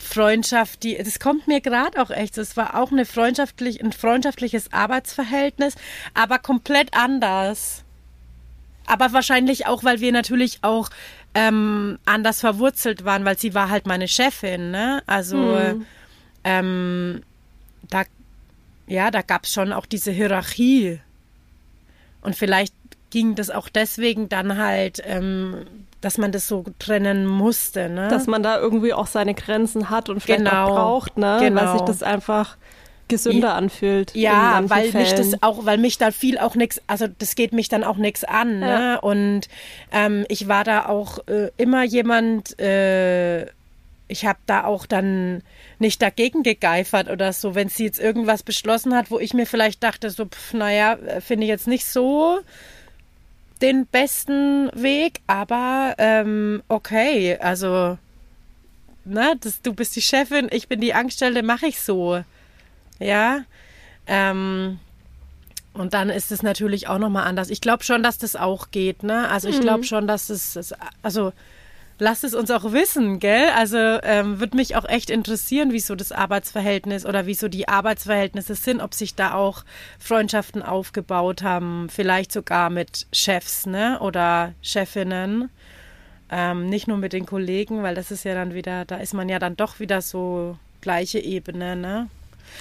Freundschaft, die, das kommt mir gerade auch echt, es war auch eine freundschaftlich, ein freundschaftliches Arbeitsverhältnis, aber komplett anders. Aber wahrscheinlich auch, weil wir natürlich auch ähm, anders verwurzelt waren, weil sie war halt meine Chefin, ne? Also hm. ähm, da, ja, da gab es schon auch diese Hierarchie. Und vielleicht ging das auch deswegen dann halt, ähm, dass man das so trennen musste. Ne? Dass man da irgendwie auch seine Grenzen hat und vielleicht genau. auch braucht, ne? Genau. weil sich das einfach gesünder anfühlt. Ja, weil Fällen. mich das auch, weil mich da viel auch nichts, also das geht mich dann auch nichts an. Ja. Ne? Und ähm, ich war da auch äh, immer jemand, äh, ich habe da auch dann nicht dagegen gegeifert oder so, wenn sie jetzt irgendwas beschlossen hat, wo ich mir vielleicht dachte, so, pf, naja, äh, finde ich jetzt nicht so den besten Weg, aber ähm, okay, also, ne, das, du bist die Chefin, ich bin die Angestellte, mache ich so. Ja. Ähm, und dann ist es natürlich auch nochmal anders. Ich glaube schon, dass das auch geht, ne? Also ich glaube mhm. schon, dass es, also lasst es uns auch wissen, gell? Also ähm, würde mich auch echt interessieren, wie so das Arbeitsverhältnis oder wie so die Arbeitsverhältnisse sind, ob sich da auch Freundschaften aufgebaut haben, vielleicht sogar mit Chefs, ne? Oder Chefinnen. Ähm, nicht nur mit den Kollegen, weil das ist ja dann wieder, da ist man ja dann doch wieder so gleiche Ebene, ne?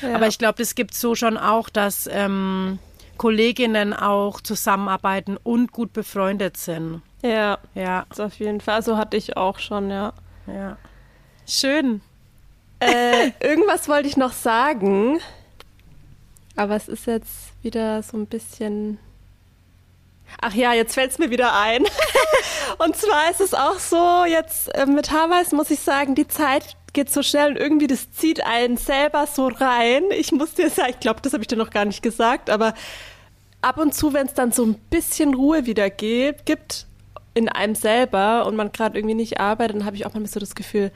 Ja. Aber ich glaube, das gibt so schon auch, dass ähm, Kolleginnen auch zusammenarbeiten und gut befreundet sind. Ja, ja. Das auf jeden Fall. So hatte ich auch schon, ja. Ja. Schön. Äh, irgendwas wollte ich noch sagen, aber es ist jetzt wieder so ein bisschen. Ach ja, jetzt fällt es mir wieder ein. und zwar ist es auch so, jetzt äh, mit Hawaii muss ich sagen, die Zeit geht so schnell und irgendwie das zieht einen selber so rein. Ich muss dir sagen, ich glaube, das habe ich dir noch gar nicht gesagt, aber ab und zu, wenn es dann so ein bisschen Ruhe wieder gibt, in einem selber und man gerade irgendwie nicht arbeitet, dann habe ich auch mal so das Gefühl,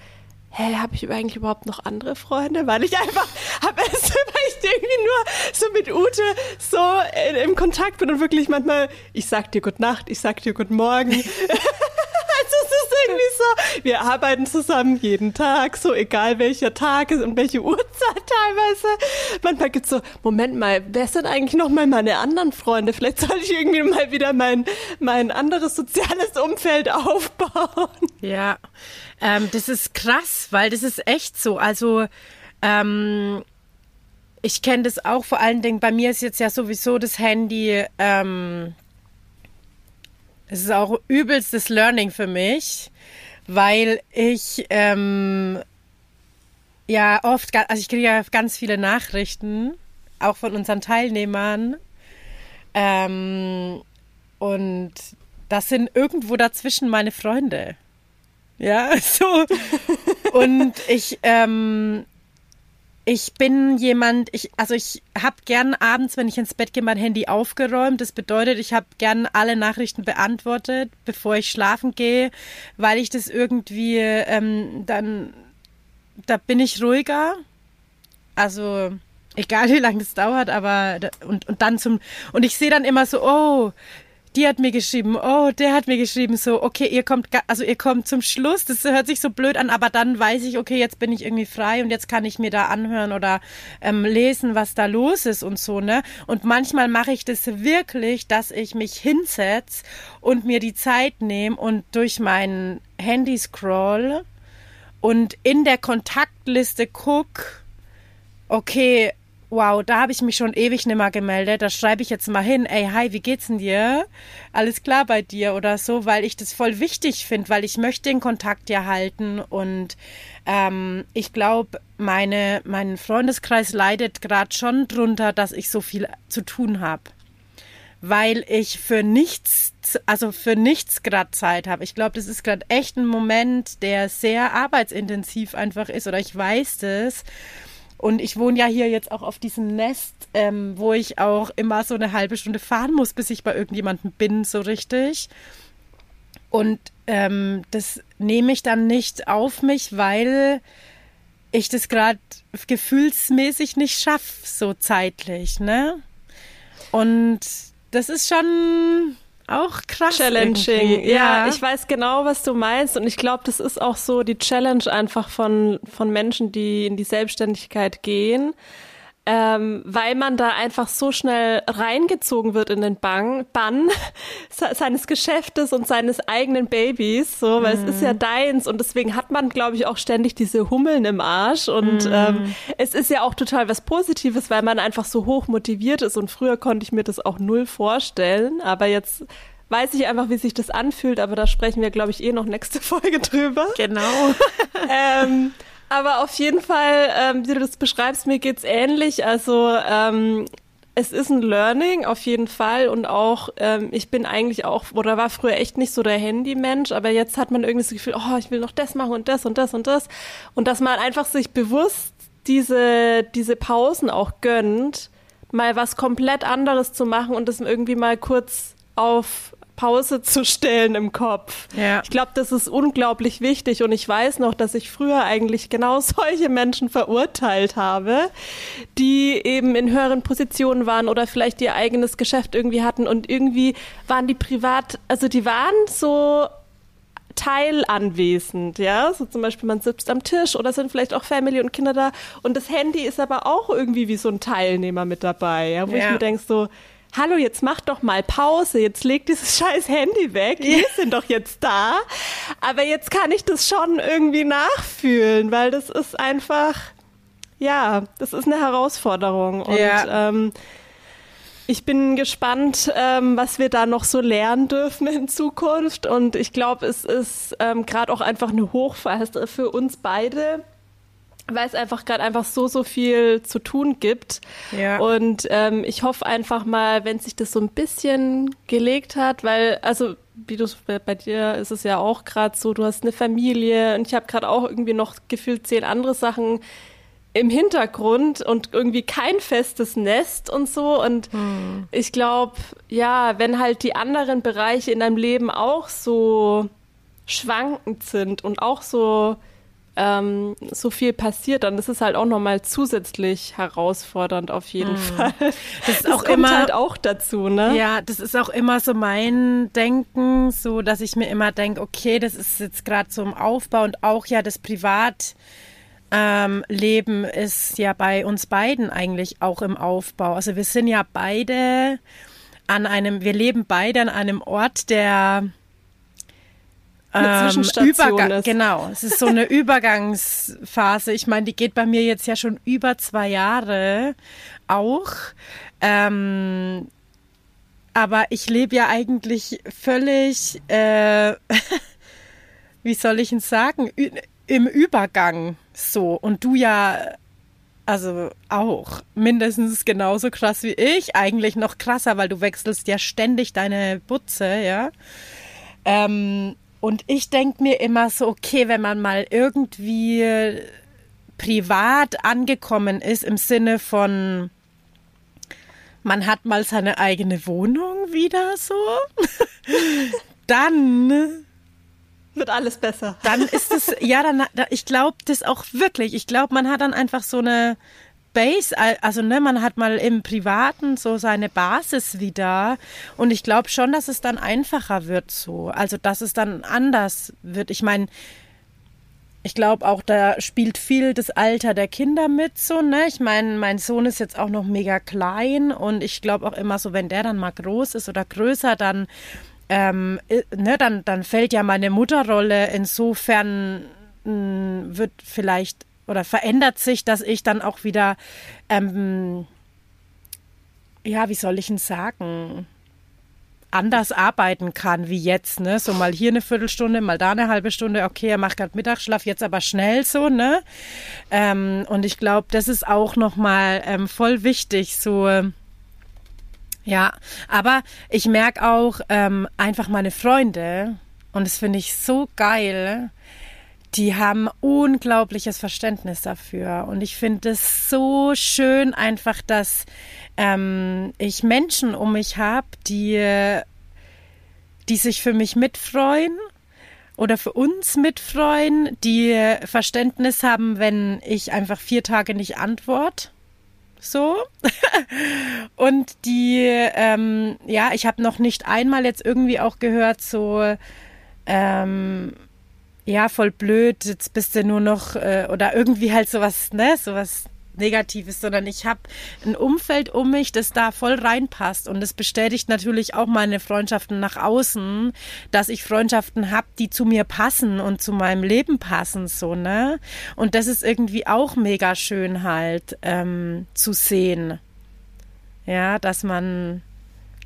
hä, habe ich eigentlich überhaupt noch andere Freunde? Weil ich einfach, habe es, weil ich irgendwie nur so mit Ute so in, im Kontakt bin und wirklich manchmal, ich sag dir Gute Nacht, ich sag dir Guten Morgen. Irgendwie so, wir arbeiten zusammen jeden Tag, so egal welcher Tag ist und welche Uhrzeit teilweise. Manchmal gibt es so, Moment mal, wer sind eigentlich noch mal meine anderen Freunde? Vielleicht soll ich irgendwie mal wieder mein, mein anderes soziales Umfeld aufbauen. Ja, ähm, das ist krass, weil das ist echt so. Also, ähm, ich kenne das auch vor allen Dingen, bei mir ist jetzt ja sowieso das Handy ähm, es ist auch übelstes Learning für mich, weil ich ähm, ja oft, also ich kriege ja ganz viele Nachrichten, auch von unseren Teilnehmern. Ähm, und das sind irgendwo dazwischen meine Freunde. Ja, so. und ich, ähm, ich bin jemand, ich, also ich habe gern abends, wenn ich ins Bett gehe, mein Handy aufgeräumt. Das bedeutet, ich habe gern alle Nachrichten beantwortet, bevor ich schlafen gehe, weil ich das irgendwie ähm, dann, da bin ich ruhiger. Also egal wie lange das dauert, aber und, und dann zum und ich sehe dann immer so, oh, die hat mir geschrieben, oh, der hat mir geschrieben, so, okay, ihr kommt, also ihr kommt zum Schluss, das hört sich so blöd an, aber dann weiß ich, okay, jetzt bin ich irgendwie frei und jetzt kann ich mir da anhören oder ähm, lesen, was da los ist und so, ne? Und manchmal mache ich das wirklich, dass ich mich hinsetz und mir die Zeit nehme und durch mein Handy scroll und in der Kontaktliste guck, okay, wow, da habe ich mich schon ewig nimmer gemeldet. Da schreibe ich jetzt mal hin, ey, hi, wie geht's denn dir? Alles klar bei dir oder so, weil ich das voll wichtig finde, weil ich möchte den Kontakt ja halten und ähm, ich glaube, meine, mein Freundeskreis leidet gerade schon drunter, dass ich so viel zu tun habe. Weil ich für nichts, also für nichts gerade Zeit habe. Ich glaube, das ist gerade echt ein Moment, der sehr arbeitsintensiv einfach ist, oder ich weiß das. Und ich wohne ja hier jetzt auch auf diesem Nest, ähm, wo ich auch immer so eine halbe Stunde fahren muss, bis ich bei irgendjemandem bin, so richtig. Und ähm, das nehme ich dann nicht auf mich, weil ich das gerade gefühlsmäßig nicht schaffe, so zeitlich, ne? Und das ist schon auch krass. Challenging. Ja. ja. ich weiß genau, was du meinst. Und ich glaube, das ist auch so die Challenge einfach von, von Menschen, die in die Selbstständigkeit gehen ähm, weil man da einfach so schnell reingezogen wird in den Bang, Bann seines Geschäftes und seines eigenen Babys, so, weil mhm. es ist ja mhm. deins und deswegen hat man, glaube ich, auch ständig diese Hummeln im Arsch und mhm. ähm, es ist ja auch total was Positives, weil man einfach so hoch motiviert ist und früher konnte ich mir das auch null vorstellen, aber jetzt weiß ich einfach, wie sich das anfühlt, aber da sprechen wir, glaube ich, eh noch nächste Folge drüber. Genau. ähm, aber auf jeden Fall, ähm, wie du das beschreibst, mir geht's ähnlich. Also ähm, es ist ein Learning auf jeden Fall und auch ähm, ich bin eigentlich auch oder war früher echt nicht so der Handymensch, aber jetzt hat man irgendwie das Gefühl, oh, ich will noch das machen und das und das und das und dass man einfach sich bewusst diese diese Pausen auch gönnt, mal was komplett anderes zu machen und das irgendwie mal kurz auf Pause zu stellen im Kopf. Ja. Ich glaube, das ist unglaublich wichtig und ich weiß noch, dass ich früher eigentlich genau solche Menschen verurteilt habe, die eben in höheren Positionen waren oder vielleicht ihr eigenes Geschäft irgendwie hatten und irgendwie waren die privat, also die waren so teilanwesend, ja, so zum Beispiel man sitzt am Tisch oder sind vielleicht auch Family und Kinder da und das Handy ist aber auch irgendwie wie so ein Teilnehmer mit dabei, ja, wo ja. ich mir denke so, hallo, jetzt mach doch mal Pause, jetzt leg dieses scheiß Handy weg, ja. wir sind doch jetzt da. Aber jetzt kann ich das schon irgendwie nachfühlen, weil das ist einfach, ja, das ist eine Herausforderung. Und ja. ähm, ich bin gespannt, ähm, was wir da noch so lernen dürfen in Zukunft. Und ich glaube, es ist ähm, gerade auch einfach eine Hochphase für uns beide weil es einfach gerade einfach so, so viel zu tun gibt. Ja. Und ähm, ich hoffe einfach mal, wenn sich das so ein bisschen gelegt hat, weil, also wie du bei dir ist es ja auch gerade so, du hast eine Familie und ich habe gerade auch irgendwie noch gefühlt zehn andere Sachen im Hintergrund und irgendwie kein festes Nest und so. Und hm. ich glaube, ja, wenn halt die anderen Bereiche in deinem Leben auch so schwankend sind und auch so ähm, so viel passiert, dann ist es halt auch nochmal zusätzlich herausfordernd auf jeden mhm. Fall. Das ist das auch immer halt auch dazu, ne? Ja, das ist auch immer so mein Denken, so dass ich mir immer denke, okay, das ist jetzt gerade so im Aufbau und auch ja das Privat. Ähm, Leben ist ja bei uns beiden eigentlich auch im Aufbau. Also wir sind ja beide an einem, wir leben beide an einem Ort, der eine ähm, Übergang, ist. Genau, es ist so eine Übergangsphase. Ich meine, die geht bei mir jetzt ja schon über zwei Jahre auch. Ähm, aber ich lebe ja eigentlich völlig, äh, wie soll ich es sagen, im Übergang so. Und du ja, also auch mindestens genauso krass wie ich, eigentlich noch krasser, weil du wechselst ja ständig deine Butze, ja. Ähm, und ich denke mir immer so, okay, wenn man mal irgendwie privat angekommen ist im Sinne von, man hat mal seine eigene Wohnung wieder so, dann wird alles besser. Dann ist es, ja, dann, ich glaube das auch wirklich. Ich glaube, man hat dann einfach so eine Base, also ne, man hat mal im Privaten so seine Basis wieder und ich glaube schon, dass es dann einfacher wird so, also dass es dann anders wird. Ich meine, ich glaube auch, da spielt viel das Alter der Kinder mit so, ne? Ich meine, mein Sohn ist jetzt auch noch mega klein und ich glaube auch immer so, wenn der dann mal groß ist oder größer, dann ähm, ne, dann, dann fällt ja meine Mutterrolle insofern mh, wird vielleicht oder verändert sich, dass ich dann auch wieder, ähm, ja, wie soll ich denn sagen, anders arbeiten kann wie jetzt, ne? So mal hier eine Viertelstunde, mal da eine halbe Stunde, okay, er macht gerade Mittagsschlaf, jetzt aber schnell so, ne? Ähm, und ich glaube, das ist auch nochmal ähm, voll wichtig, so ja, aber ich merke auch ähm, einfach meine Freunde, und das finde ich so geil, die haben unglaubliches Verständnis dafür. Und ich finde es so schön einfach, dass ähm, ich Menschen um mich habe, die, die sich für mich mitfreuen oder für uns mitfreuen, die Verständnis haben, wenn ich einfach vier Tage nicht antworte. So. Und die, ähm, ja, ich habe noch nicht einmal jetzt irgendwie auch gehört, so, ähm, ja, voll blöd, jetzt bist du nur noch, äh, oder irgendwie halt sowas, ne, sowas Negatives, sondern ich habe ein Umfeld um mich, das da voll reinpasst. Und das bestätigt natürlich auch meine Freundschaften nach außen, dass ich Freundschaften habe, die zu mir passen und zu meinem Leben passen, so, ne? Und das ist irgendwie auch mega schön halt ähm, zu sehen. Ja, dass man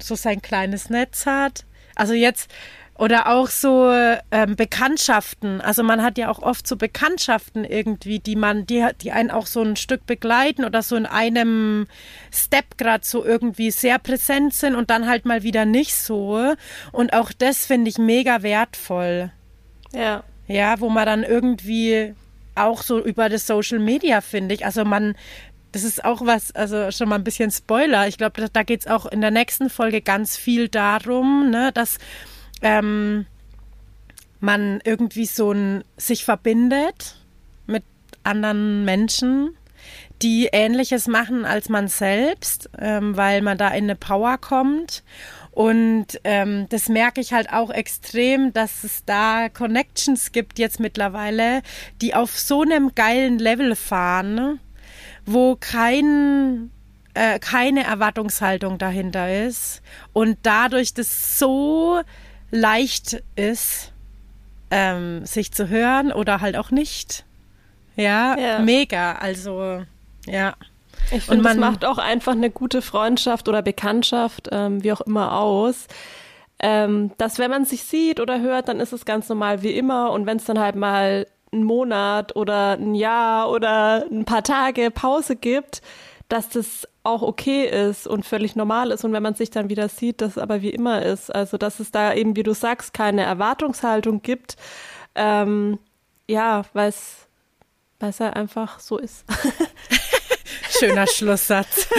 so sein kleines Netz hat Also jetzt oder auch so ähm, Bekanntschaften. Also man hat ja auch oft so Bekanntschaften irgendwie, die man, die, die einen auch so ein Stück begleiten oder so in einem Step gerade so irgendwie sehr präsent sind und dann halt mal wieder nicht so. Und auch das finde ich mega wertvoll. Ja. Ja, wo man dann irgendwie auch so über das Social Media, finde ich. Also man, das ist auch was, also schon mal ein bisschen Spoiler. Ich glaube, da, da geht es auch in der nächsten Folge ganz viel darum, ne, dass ähm, man irgendwie so ein sich verbindet mit anderen Menschen, die Ähnliches machen als man selbst, ähm, weil man da in eine Power kommt. Und ähm, das merke ich halt auch extrem, dass es da Connections gibt jetzt mittlerweile, die auf so einem geilen Level fahren, wo kein äh, keine Erwartungshaltung dahinter ist und dadurch das so leicht ist, ähm, sich zu hören oder halt auch nicht. Ja, ja. mega. Also, ja. Ich finde, das macht auch einfach eine gute Freundschaft oder Bekanntschaft, ähm, wie auch immer, aus. Ähm, dass wenn man sich sieht oder hört, dann ist es ganz normal wie immer. Und wenn es dann halt mal einen Monat oder ein Jahr oder ein paar Tage Pause gibt, dass das auch okay ist und völlig normal ist und wenn man sich dann wieder sieht, das aber wie immer ist. Also dass es da eben, wie du sagst, keine Erwartungshaltung gibt. Ähm, ja, weil es ja einfach so ist. Schöner Schlusssatz.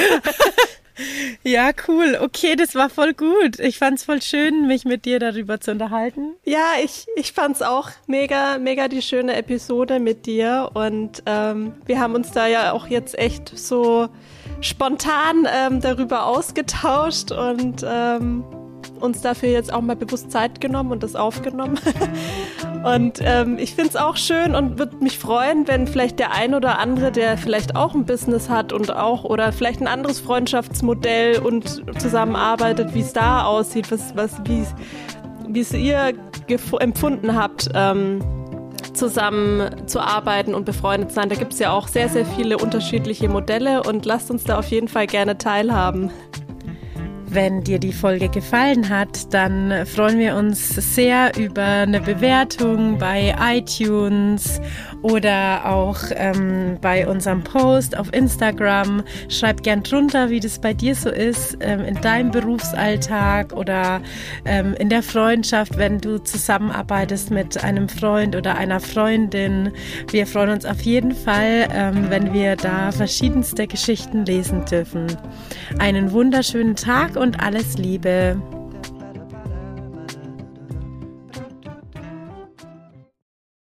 Ja, cool. Okay, das war voll gut. Ich fand's voll schön, mich mit dir darüber zu unterhalten. Ja, ich, ich fand's auch mega, mega die schöne Episode mit dir. Und ähm, wir haben uns da ja auch jetzt echt so spontan ähm, darüber ausgetauscht und ähm, uns dafür jetzt auch mal bewusst Zeit genommen und das aufgenommen. und ähm, ich finde es auch schön und würde mich freuen, wenn vielleicht der ein oder andere, der vielleicht auch ein Business hat und auch oder vielleicht ein anderes Freundschaftsmodell und zusammenarbeitet, wie es da aussieht, was, was, wie es ihr empfunden habt. Ähm, zusammen zu arbeiten und befreundet sein. Da gibt es ja auch sehr, sehr viele unterschiedliche Modelle und lasst uns da auf jeden Fall gerne teilhaben. Wenn dir die Folge gefallen hat, dann freuen wir uns sehr über eine Bewertung bei iTunes oder auch ähm, bei unserem Post auf Instagram. Schreib gern drunter, wie das bei dir so ist, ähm, in deinem Berufsalltag oder ähm, in der Freundschaft, wenn du zusammenarbeitest mit einem Freund oder einer Freundin. Wir freuen uns auf jeden Fall, ähm, wenn wir da verschiedenste Geschichten lesen dürfen. Einen wunderschönen Tag und alles Liebe.